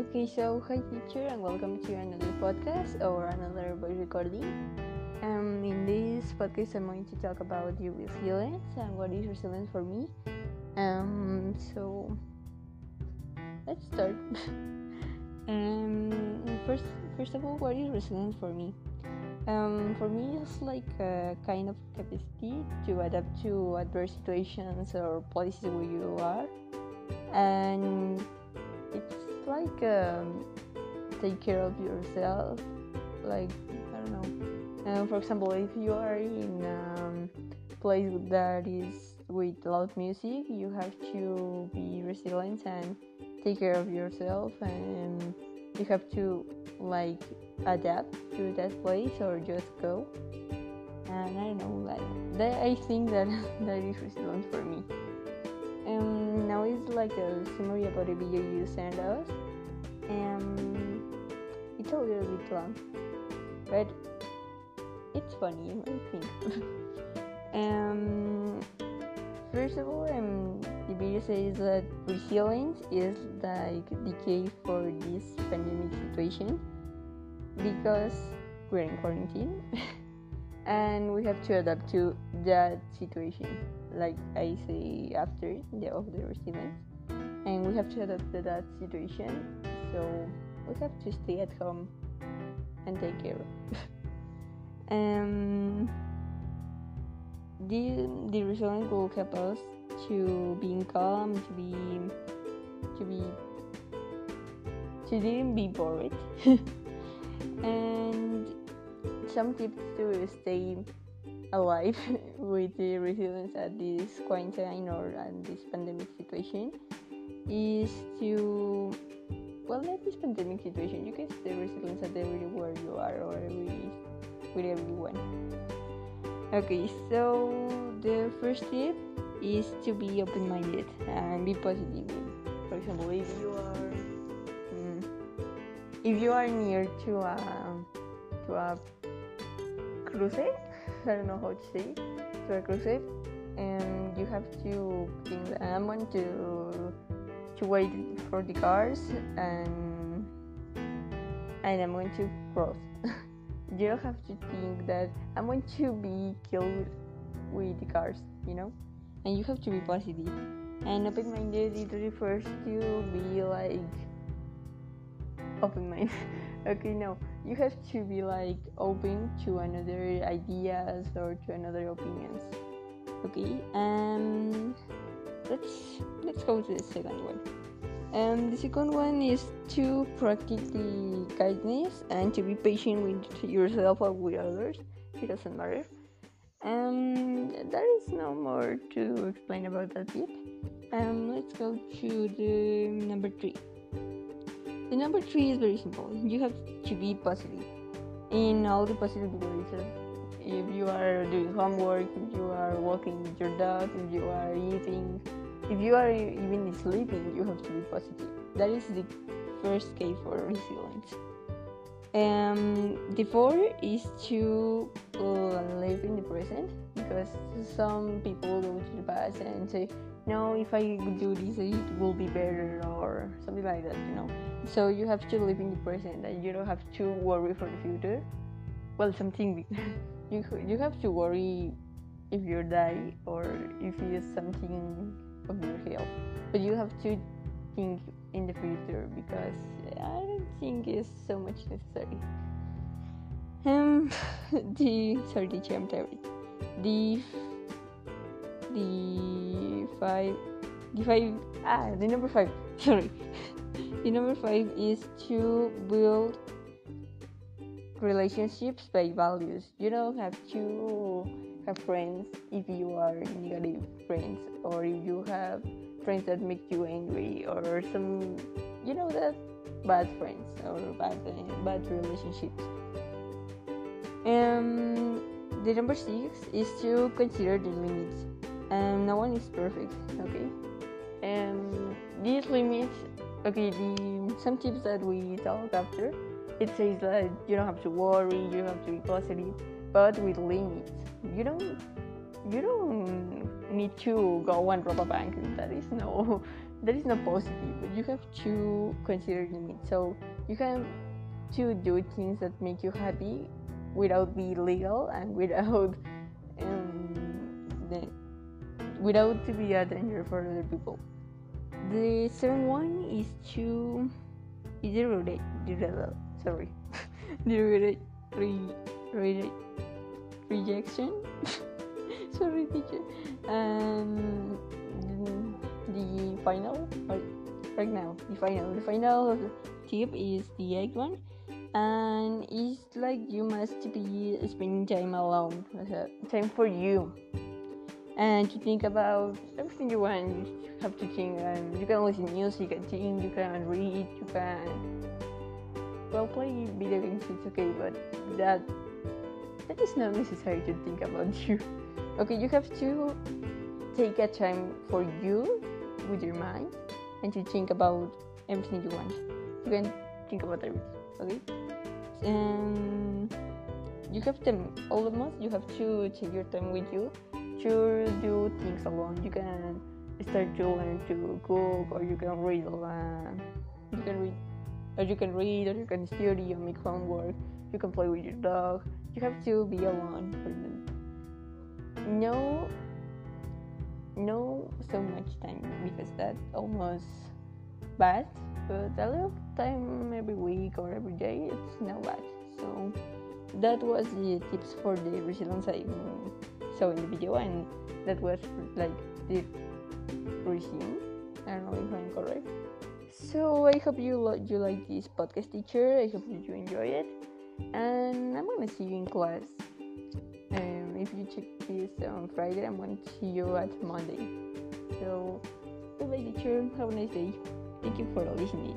Okay, so hi teacher and welcome to another podcast or another voice recording. Um, in this podcast, I'm going to talk about the resilience and what is resilience for me. Um, so let's start. um, first, first of all, what is resilience for me? Um, for me, it's like a kind of capacity to adapt to adverse situations or places where you are, and it's like um, take care of yourself. Like I don't know. Um, for example, if you are in a um, place that is with loud music, you have to be resilient and take care of yourself, and you have to like adapt to that place or just go. And I don't know, like that. I think that that is resilience for me. Um, now it's like a summary about a video you sent us. And it's a little bit long, but it's funny, I think. um, first of all, um, the video says that resilience is like the key for this pandemic situation because we're in quarantine and we have to adapt to that situation like i say after the of the resilience and we have to adapt to that situation. So we have to stay at home and take care um the the resilience will help us to being calm to be to be to didn't be bored. And some tips to stay alive with the resilience at this quarantine or at this pandemic situation is to well at this pandemic situation. You can stay resilient at everywhere you are or every, with everyone. Okay so the first tip is to be open-minded and be positive. For example if you are if you are mm, near to a to a cruise, I don't know how to say to a cruise, and you have to think that I'm going to to wait for the cars and and I'm going to cross. you don't have to think that I'm going to be killed with the cars, you know, and you have to be positive. And open-minded it refers to be like open mind okay no. You have to be like open to another ideas or to another opinions. Okay um let's let's go to the second one. Um the second one is to practice the kindness and to be patient with yourself or with others. It doesn't matter. Um there is no more to explain about that yet um let's go to the number three the number three is very simple. You have to be positive in all the possible ways. If you are doing homework, if you are walking with your dog, if you are eating, if you are even sleeping, you have to be positive. That is the first key for resilience. Um, the fourth is to uh, live in the present because some people go to the past and say, no, if I do this, it will be better or something like that, you know. So you have to live in the present and you don't have to worry for the future. Well something you you have to worry if you die or if you something of your health. But you have to think in the future because i don't think it's so much necessary. Um the sorry the tired. the the five the five ah the number five sorry the number five is to build relationships by values. You don't have to have friends if you are negative friends, or if you have friends that make you angry, or some, you know, that bad friends or bad bad relationships. And the number six is to consider the limits. And no one is perfect, okay? And these limits okay the some tips that we talk after it says that you don't have to worry you don't have to be positive but with limits you don't you don't need to go and rob a bank that is no that is not positive but you have to consider limits so you have to do things that make you happy without be illegal and without um, the, without to be a danger for other people. The second one is to is the sorry. Re- re- re- rejection. Sorry teacher. And the final right now the final the final tip is the egg one. And it's like you must be spending time alone. Time for you and to think about everything you want you have to think and you can listen music and think you can read you can well play video games it's okay but that that is not necessary to think about you. Okay you have to take a time for you with your mind and to think about everything you want. You can think about everything okay? And you have them month you have to take your time with you to do things alone you can start to learn to cook or you can read uh, you can read or you can read or you can study or make homework. You can play with your dog. You have to be alone no no so much time because that almost bad but a little time every week or every day it's not bad. So that was the tips for the resilience I saw in the video and that was like the resume I don't know if I'm correct. So I hope you lo- you like this podcast teacher. I hope you enjoy it. And I'm gonna see you in class. Um, if you check this on Friday I'm gonna see you at Monday. So goodbye teacher. Have a nice day. Thank you for listening.